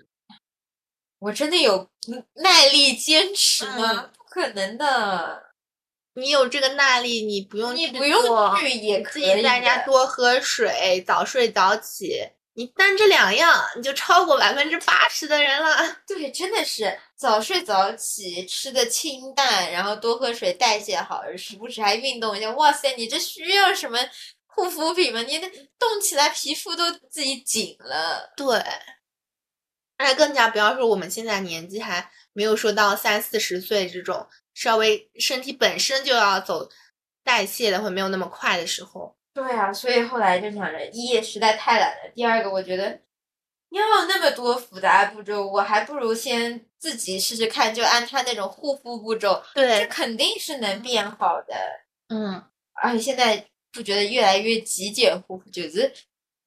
我真的有耐力坚持吗？嗯不可能的，你有这个耐力，你不用去你不用去也可自以己在家多喝水，早睡早起。你单这两样，你就超过百分之八十的人了。对，真的是早睡早起，吃的清淡，然后多喝水，代谢好，时不时还运动一下。哇塞，你这需要什么护肤品吗？你那动起来皮肤都自己紧了。对，而且更加不要说我们现在年纪还没有说到三四十岁这种稍微身体本身就要走代谢的会没有那么快的时候。对啊，所以后来就想着，一实在太懒了，第二个我觉得要那么多复杂步骤，我还不如先自己试试看，就按他那种护肤步骤，这对，肯定是能变好的。嗯，而且现在不觉得越来越极简护肤，就是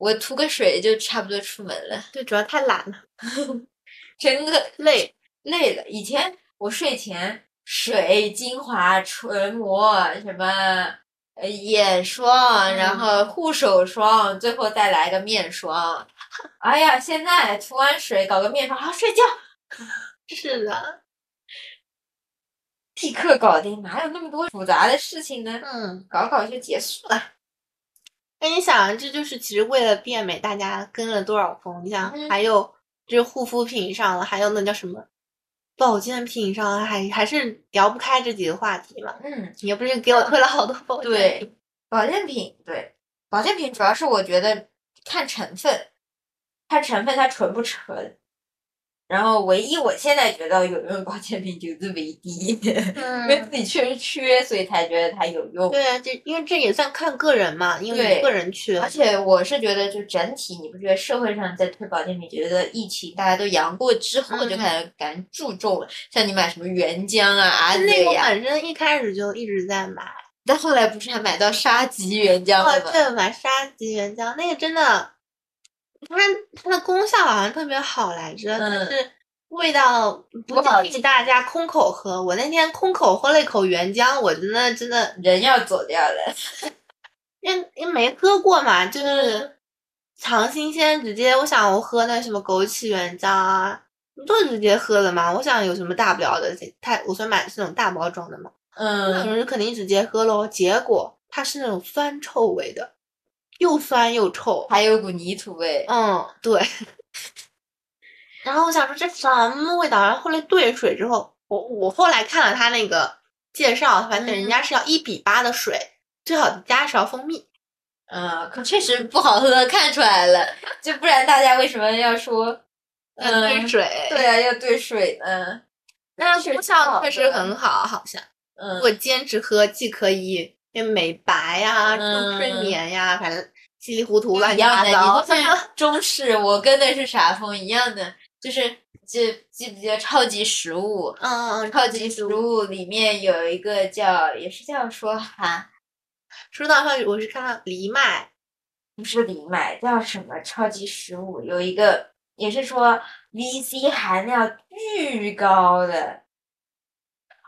我涂个水就差不多出门了，对，主要太懒了，真的累。累了。以前我睡前水、精华、唇膜什么。呃，眼霜，然嗯后护手霜，最后再来个面霜。哎呀，现在涂完水搞个面霜，好睡觉，是的，立刻搞定，哪有那么多复杂的事情呢？嗯，搞搞就结束了。那你想，这就是其实为了变美，大家跟了多少风？你想，嗯还有就是护肤品上了，还有那叫什么保健品上了，还还是聊不开这几个话题嘛。嗯，也不是给我推了好多保健品？对，保健品，对，保健品主要是我觉得看成分，看成分它纯不纯。然后唯一我现在觉得有用的保健品就是维 D，因为嗯，自己确实缺，所以才觉得它有用。对啊，这因为这也算看个人嘛，因为个人缺而。且我是觉得，就整体，你不觉得社会上在推保健品，觉得疫情大家都阳过之后，就嗯开始感觉注重了，像你买什么原浆啊、阿那个瑞呀，本身一开始就一直在买，但后来不是还买到沙棘原浆吗？对，买沙棘原浆那个真的，它它的功效好像特别好来着，但嗯是味道不建议大家空口喝。我那天空口喝了一口原浆，我真的真的，人要走掉了。因为因为没喝过嘛，嗯就是尝新鲜，直接我想我喝那什么枸杞原浆啊，就直接喝了嘛。我想有什么大不了的，太我说买的是那种大包装的嘛。嗯，有人肯定直接喝喽，结果它是那种酸臭味的，又酸又臭。还有股泥土味。嗯，对。然后我想说这什么味道？然后后来兑水之后，我我后来看了他那个介绍，发现人家是要一比八的水，最好加一勺蜂蜜。嗯，可确实不好喝，看出来了。就不然大家为什么要说，呃嗯，兑水，对啊，要兑水呢？但是功效确实很好，好像如嗯，果坚持喝，既可以美白呀、助睡嗯眠呀，反正稀里糊涂乱七八糟。你不是 中式，我跟的是啥风一样的，就是记记不记得超级食物？嗯嗯，超级食物里面有一个叫，也是叫说哈，说到上，我是看到藜麦，不是藜麦，叫什么超级食物？有一个也是说 VC 含量巨高的，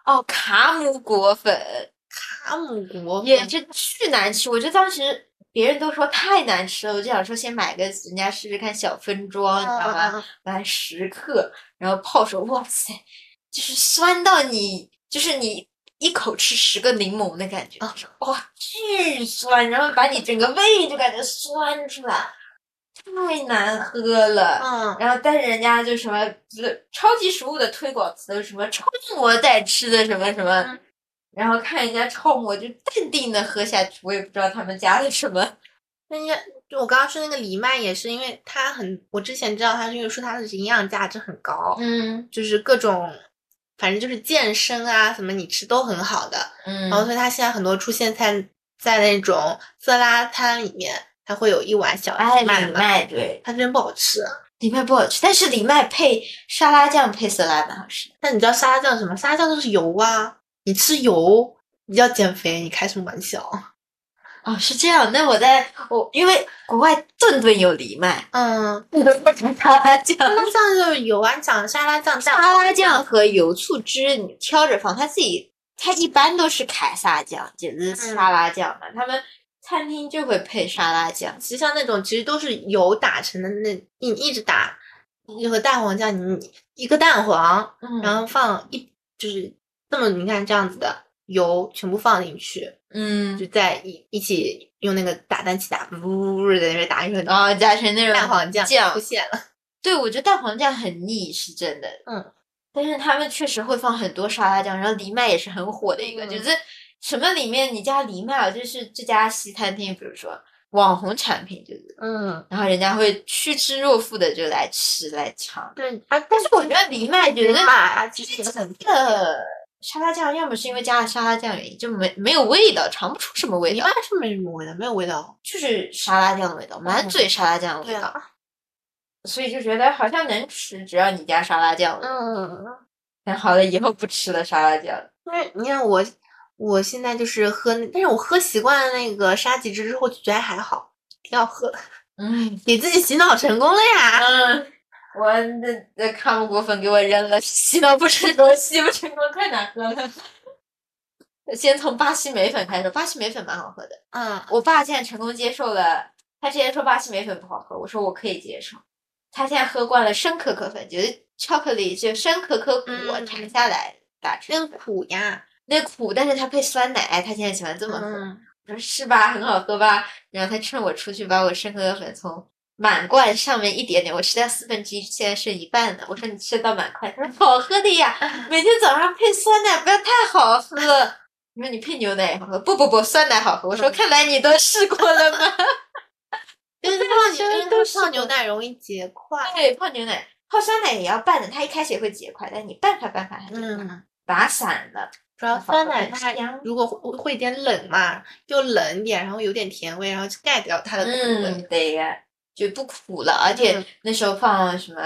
哦，卡姆果粉卡姆果粉也是巨难吃，我就当时别人都说太难吃了，我就想说先买个人家试试看小分装，你知道吗？嗯嗯来十克，然后泡手，哇塞，就是酸到你，就是你一口吃十个柠檬的感觉，哇，巨酸，然后把你整个胃就感觉酸出来。太难喝了。嗯，然后，但是人家就什么超级食物的推广词什么超模在吃的什么什么，嗯然后看人家冲我就淡定的喝下去，我也不知道他们加了什么。人家就我刚刚说那个藜麦也是，因为它很，我之前知道它是因为说它的营养价值很高，嗯就是各种，反正就是健身啊什么你吃都很好的。嗯然后所以它现在很多出现在在那种色拉摊里面，它会有一碗小哎，麦嘛，藜麦对，它真不好吃。藜麦不好吃，但是藜麦配沙拉酱配色拉蛮好吃的。但你知道沙拉酱是什么？沙拉酱都是油啊，你吃油，你要减肥，你开什么玩笑？哦，是这样。那我在我因为国外顿顿有藜麦，嗯，沙拉酱。沙拉酱就是油啊，你讲沙拉酱沙拉酱和油醋汁你挑着放，它自己它一般都是凯撒酱，就是沙拉酱嘛。他们餐厅就会配沙拉酱。其实像那种其实都是油打成的那，你一直打，你和蛋黄酱，你一个蛋黄，嗯然后放一就是这么你看这样子的油全部放进去，嗯，就在一一起用那个打蛋器打，呜呜呜在那边打一个然后加成那种蛋黄酱酱出现了。对，我觉得蛋黄酱很腻，是真的。嗯，但是他们确实会放很多沙拉酱，然后藜麦也是很火的一个，嗯就是什么里面你加藜麦啊，就是这家西餐厅，比如说网红产品，就是，嗯，然后人家会趋之若鹜的就来吃来尝。对啊，但是我觉得藜麦觉得马啊，其实也很这个沙拉酱，要么是因为加了沙拉酱原因，就没没有味道，尝不出什么味道一般，是没什么味道，没有味道。就是沙拉酱的味道，满嘴沙拉酱的味道，所以就觉得好像能吃，只要你加沙拉酱了。嗯。那好了，以后不吃了沙拉酱。因为你看我，我现在就是喝那，但是我喝习惯了那个沙棘汁之后，就觉得还好，挺好喝的，嗯给自己洗脑成功了呀。嗯，我那那康姆果粉给我扔了，洗脑不成功，洗不成功，太难喝了。先从巴西莓粉开始，巴西莓粉蛮好喝的。嗯我爸现在成功接受了，他之前说巴西莓粉不好喝，我说我可以接受。他现在喝惯了生可可粉，觉得巧克力就生可可果嗯弹下来打成那苦呀。那苦，但是他配酸奶，他现在喜欢这么喝。嗯我说是吧，很好喝吧？然后他趁我出去把我生可可粉从满罐上面一点点，我吃掉四分之一，现在剩一半了。我说你吃到满块，他说好喝的呀，每天早上配酸奶不要太好喝。你说你配牛奶也好喝，不不不，酸奶好喝。我说看来你都试过了吗？因 为泡牛，因为都是泡牛奶容易结块。对，泡牛奶、泡酸奶也要拌的，它一开始也会结块，但你拌它拌它，它就嗯，打散了。主要酸奶它如果会会有点冷嘛，又冷一点，然后有点甜味，然后就盖掉它的苦味。嗯，对呀，就不苦了，而且嗯那时候放什么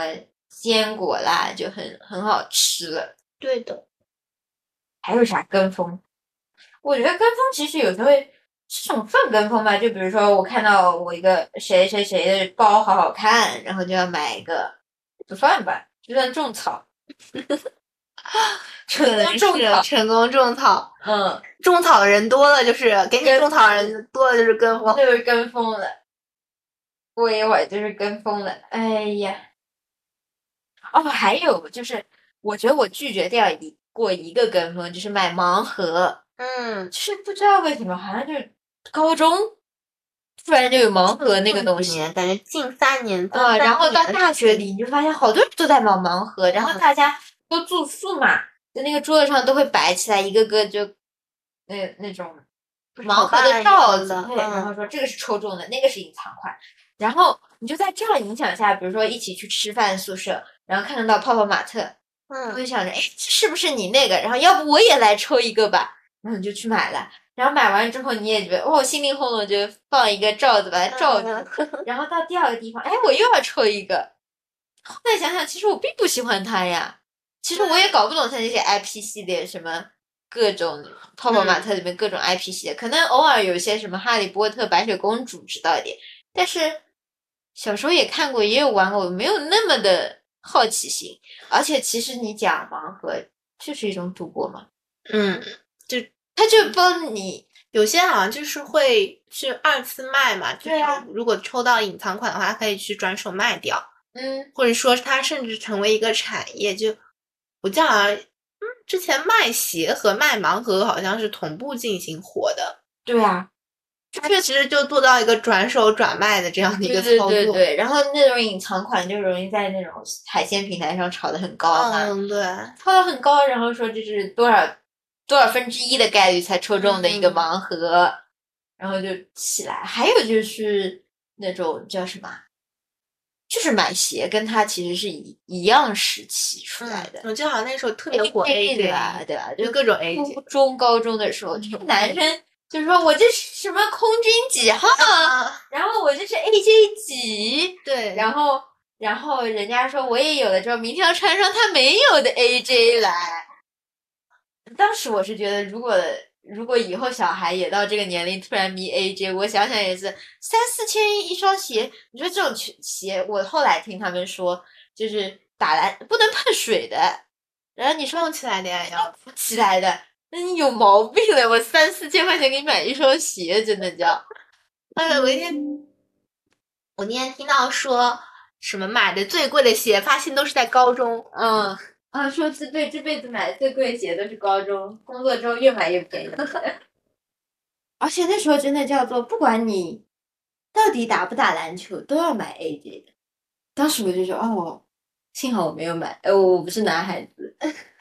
坚果啦，就很很好吃了。对的。还有啥跟风？我觉得跟风其实有时候会是种泛跟风吧，就比如说我看到我一个谁谁谁的包好好看，然后就要买一个，不算吧，就算种草。成功种草，成功种草，嗯，种草的人多了就是给你种草的人多了就是跟风。就是跟风了。过一会儿就是跟风了，哎呀。哦，还有就是，我觉得我拒绝掉一过一个跟风，就是买盲盒，嗯，就是不知道为什么，好像就是高中突然就有盲盒那个东西，感觉近三年。啊、然后到到大学里，你就发现好多人都在买盲盒，然后嗯。大家都住宿嘛，在那个桌子上都会摆起来一个个就那那种盲盒的罩子，对，然后嗯说这个是抽中的，那个是隐藏款，然后你就在这样影响下，比如说一起去吃饭宿舍，然后看得到泡泡玛特，嗯我嗯就想着，哎，是不是你那个？然后要不我也来抽一个吧，然后你就去买了。然后买完之后，你也觉得哦，心灵轰动，就放一个罩子把它罩住。嗯 然后到第二个地方，哎，我又要抽一个。后来想想，其实我并不喜欢它呀。其实我也搞不懂它那些 IP 系列什么各种泡泡玛特里面各种 IP 系列，可能偶尔有一些什么哈利波特、白雪公主知道一点，但是小时候也看过，也有玩过，没有那么的好奇心。而且其实你讲盲盒就是一种赌博嘛，嗯，就他就帮你有些好像就是会去二次卖嘛，就是对啊如果抽到隐藏款的话，可以去转手卖掉，嗯或者说它甚至成为一个产业。就我记得好像，嗯，之前卖鞋和卖盲盒好像是同步进行火的。对啊，它确实就做到一个转手转卖的这样的一个操作。对对对，然后那种隐藏款就容易在那种海鲜平台上炒得很高嘛，嗯，对，炒得很高，然后说这是多少多少分之一的概率才抽中的一个嗯盲盒，然后就起来。还有就是那种叫什么，就是买鞋，跟它其实是一一样时期出来的。我记得好像那时候特别火 AJ 对吧？对吧？就就各种初中、高中的时候，这个嗯男生就是说我这是什么空军几号，啊，然后我这是 AJ 几，对，然后然后人家说我也有了之后，明天要穿上他没有的 AJ 来。当时我是觉得，如果如果以后小孩也到这个年龄，突然迷 AJ，我想想也是三四千一双鞋。你说这种球鞋，我后来听他们说，就是打篮不能碰水的。然后你说动起来的呀要。浮起来的，那你有毛病了！我三四千块钱给你买一双鞋，真的叫。哎，我那天我那天听到说什么买的最贵的鞋，发现都是在高中。嗯啊，说这对这辈子买的最贵的鞋都是高中，工作之后越买越便宜。而且那时候真的叫做，不管你到底打不打篮球，都要买 AJ 的。当时我就说，哦，幸好我没有买，呃，我不是男孩子，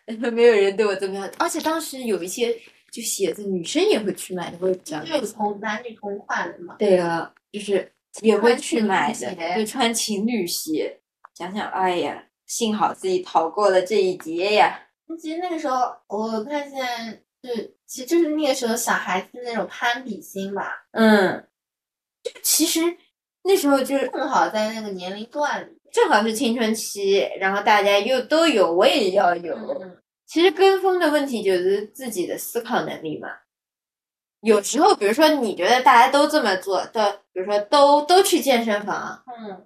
没有人对我这么样。而且当时有一些就鞋子，女生也会去买的，我也不知道为什么。就有同男女同款的嘛。对啊，就是也会去买鞋对，穿情侣鞋。想想，哎呀，幸好自己逃过了这一劫呀。其实那个时候，我看见就其实就是那个时候小孩子那种攀比心吧，嗯，就其实那时候就是正好在那个年龄段里。正好是青春期，然后大家又都有，我也要有。嗯，其实跟风的问题就是自己的思考能力嘛。有时候，比如说你觉得大家都这么做，都比如说都都去健身房，嗯，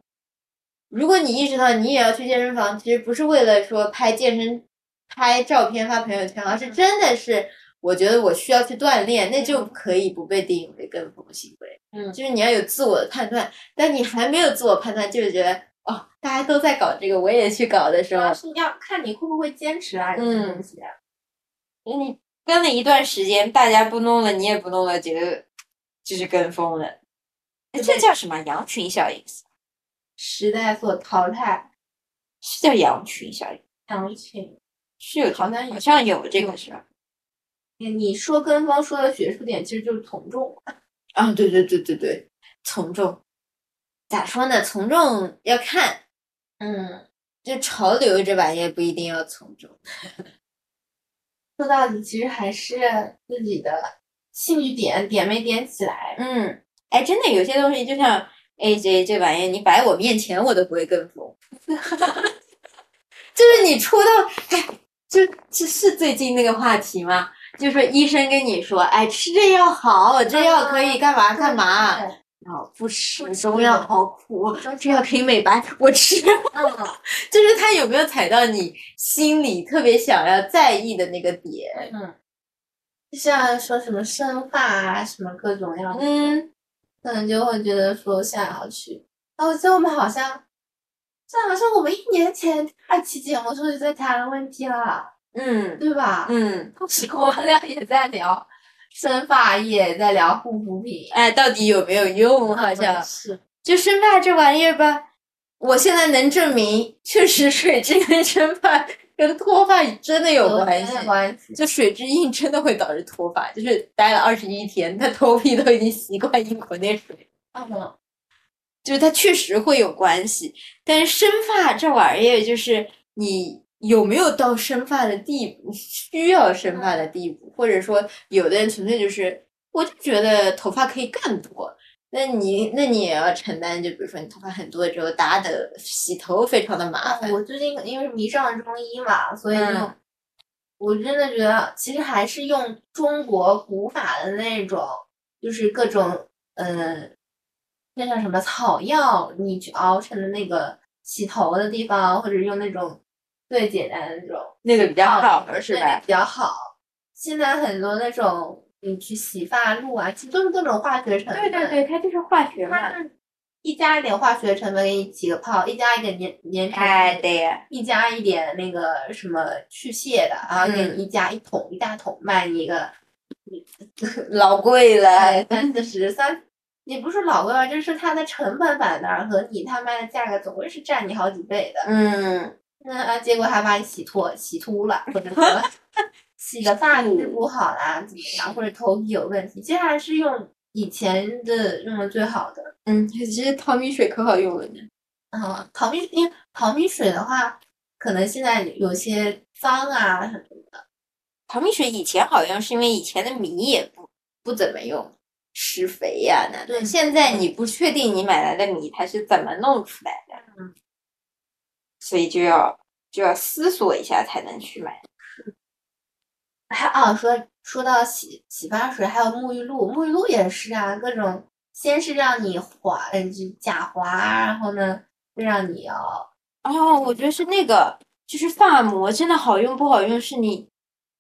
如果你意识到你也要去健身房，其实不是为了说拍健身、拍照片发朋友圈，而是真的是我觉得我需要去锻炼，那就可以不被定义为跟风行为。嗯就是你要有自我的判断，但你还没有自我判断，就是觉得哦，大家都在搞这个，我也去搞的时候是要看你会不会坚持啊，这些嗯东西。你跟了一段时间，大家不弄了，你也不弄了，觉得就是跟风了。哎这叫什么羊群效应？时代所淘汰是叫羊群效应？羊群。是有，好像有好像有这个是吧？你你说跟风说的学术点其实就是从众。啊，对对对对对，从众，咋说呢？从众要看，嗯，就潮流这玩意儿不一定要从众。说到底其实还是自己的兴趣点点没点起来。嗯，哎，真的有些东西就像 AJ 这玩意儿，你摆我面前我都不会跟风。就是你出到，哎，就这是最近那个话题吗？就说医生跟你说，哎，吃这药好，这药可以干嘛 干嘛，对然后不吃中药好苦，这药可以美白，我吃。嗯，就是他有没有踩到你心里特别想要在意的那个点？嗯，就像说什么生发啊，什么各种样，嗯，可能就会觉得说想要去。啊，我记得我们好像，这好像我们一年前第二期节目时候就在谈问题了，嗯对吧？嗯，当时我们俩也在聊生发液，在聊护肤品，哎，到底有没有用？好像是，就生发这玩意儿吧，我现在能证明，确实水质跟生发跟脱发真的有关系。关系。就水质硬真的会导致脱发，就是待了二十一天，他头皮都已经习惯一口那水。嗯，就是它确实会有关系，但是生发这玩意儿，就是你有没有到生发的地步，需要生发的地步，或者说有的人纯粹就是，我就觉得头发可以更多，那你那你也要承担，就比如说你头发很多之后打的洗头非常的麻烦，我最近因为迷上了中医嘛，所以就、嗯。我真的觉得其实还是用中国古法的那种，就是各种嗯，那叫什么草药，你去熬成的那个洗头的地方，或者用那种最简单的那种，那个比较好是对吧？比较好。现在很多那种你去洗发露啊，其实都是各种化学成分。对对对它就是化学嘛一加一点化学成分给你起个泡，一加一点粘粘成哎，对，一加一点那个什么去屑的，然后给嗯你一加一桶一大桶卖你一个 老贵了。哎，三四十三，也不是老贵吧，就是它的成本摆在那儿，和你他卖的价格总归是占你好几倍的。嗯，那啊，结果还把你洗脱、洗秃了，或者说 洗的发质不好啦，怎么样，或者头皮有问题，其实还是用以前的用的最好的。嗯，其实淘米水可好用了呢。嗯，淘米因为淘米水的话，可能现在有些脏啊什么的。淘米水以前好用，是因为以前的米也不不怎么用，施肥呀、那对现在你不确定你买来的米它是怎么弄出来的，嗯，所以就要就要思索一下才能去买。还啊，说说到洗洗发水，还有沐浴露，沐浴露也是啊，各种先是让你滑，嗯，就假滑，然后呢，就让你要哦，我觉得是那个，就是发膜真的好用不好用，是你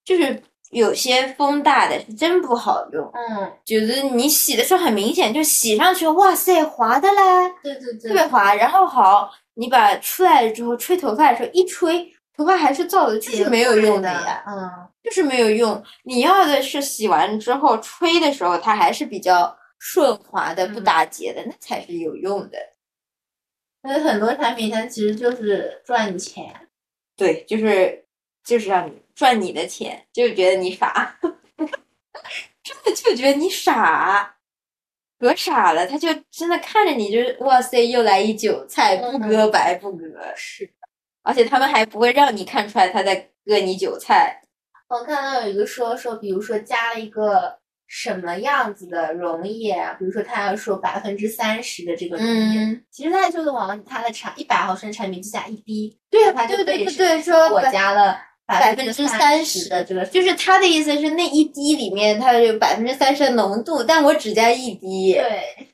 就是有些风大的是真不好用，嗯，觉得你洗的时候很明显，就洗上去，哇塞，滑的嘞。对对对，特别滑，然后好，你把出来了之后吹头发的时候一吹，头发还是燥的，就是没有用的呀，嗯，就是没有用。你要的是洗完之后吹的时候，它还是比较顺滑的，不嗯打结的，那才是有用的。所以很多产品它其实就是赚你钱，对，就是就是让你赚你的钱，就觉得你傻，真的就觉得你傻。可傻了，他就真的看着你，就是哇塞，又来一韭菜，不割白不割。是。而且他们还不会让你看出来他在割你韭菜。我看到有一个说说，比如说加了一个什么样子的溶液啊，比如说他要说百分之三十的这个溶液，嗯，其实他就是往他的产一百毫升产品就加一滴，对它就对对对，说我加了百分分之三十十的这个，就是他的意思是那一滴里面它有百分之三十的浓度，但我只加一滴，对，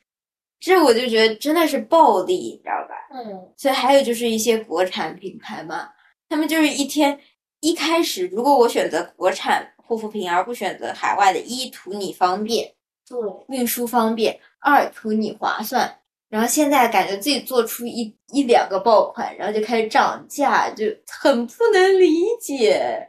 这我就觉得真的是暴利，你知道吧？嗯所以还有就是一些国产品牌嘛，他们就是一天一开始，如果我选择国产护肤品而不选择海外的，一图你方便，对，运输方便；二图你划算。然后现在感觉自己做出一一两个爆款，然后就开始涨价，就很不能理解。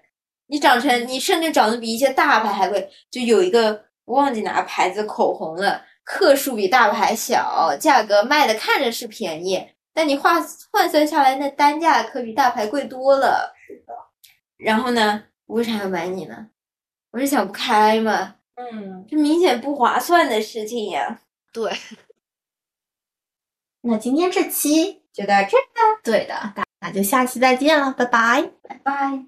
你长成你甚至长得比一些大牌还贵，就有一个我忘记哪个牌子口红了，克数比大牌小，价格卖的看着是便宜，但你换换算下来，那单价可比大牌贵多了。是的，然后呢，我为啥要买你呢？我是想不开嘛，嗯，这明显不划算的事情呀。对。那今天这期就到这儿了。对的大那就下期再见了拜拜。拜拜。